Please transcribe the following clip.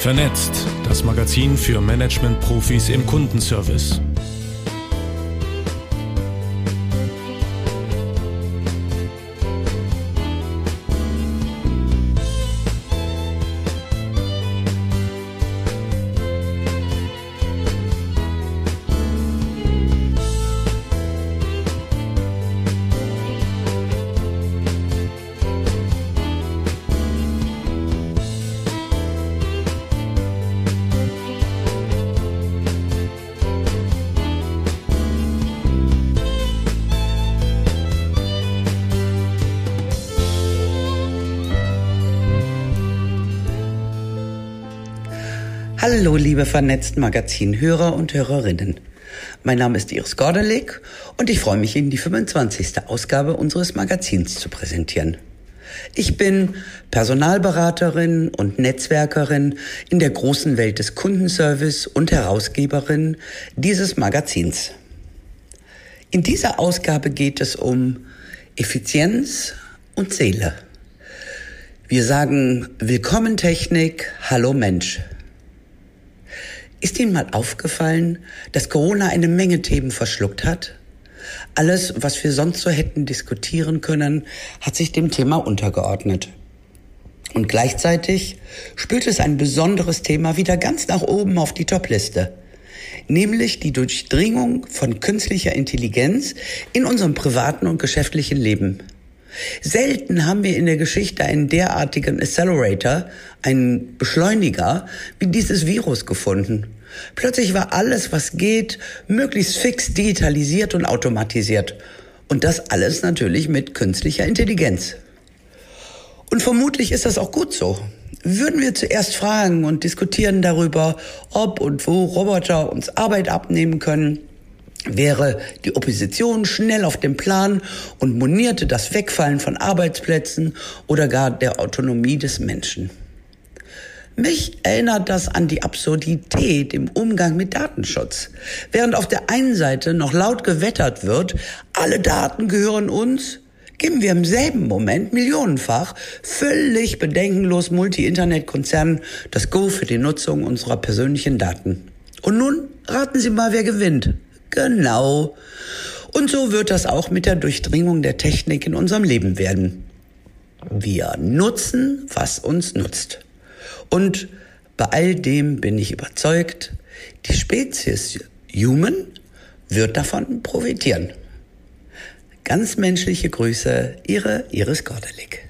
Vernetzt, das Magazin für Management-Profis im Kundenservice. Hallo, liebe vernetzten Magazinhörer und Hörerinnen. Mein Name ist Iris Gordelik und ich freue mich, Ihnen die 25. Ausgabe unseres Magazins zu präsentieren. Ich bin Personalberaterin und Netzwerkerin in der großen Welt des Kundenservice und Herausgeberin dieses Magazins. In dieser Ausgabe geht es um Effizienz und Seele. Wir sagen Willkommen Technik, Hallo Mensch. Ist Ihnen mal aufgefallen, dass Corona eine Menge Themen verschluckt hat? Alles, was wir sonst so hätten diskutieren können, hat sich dem Thema untergeordnet. Und gleichzeitig spült es ein besonderes Thema wieder ganz nach oben auf die Topliste, nämlich die Durchdringung von künstlicher Intelligenz in unserem privaten und geschäftlichen Leben. Selten haben wir in der Geschichte einen derartigen Accelerator, einen Beschleuniger, wie dieses Virus gefunden. Plötzlich war alles, was geht, möglichst fix digitalisiert und automatisiert. Und das alles natürlich mit künstlicher Intelligenz. Und vermutlich ist das auch gut so. Würden wir zuerst fragen und diskutieren darüber, ob und wo Roboter uns Arbeit abnehmen können, wäre die Opposition schnell auf dem Plan und monierte das Wegfallen von Arbeitsplätzen oder gar der Autonomie des Menschen. Mich erinnert das an die Absurdität im Umgang mit Datenschutz. Während auf der einen Seite noch laut gewettert wird, alle Daten gehören uns, geben wir im selben Moment millionenfach völlig bedenkenlos Multi-Internet-Konzernen das Go für die Nutzung unserer persönlichen Daten. Und nun raten Sie mal, wer gewinnt. Genau. Und so wird das auch mit der Durchdringung der Technik in unserem Leben werden. Wir nutzen, was uns nutzt. Und bei all dem bin ich überzeugt, die Spezies Human wird davon profitieren. Ganz menschliche Grüße, Ihre Iris Gordelik.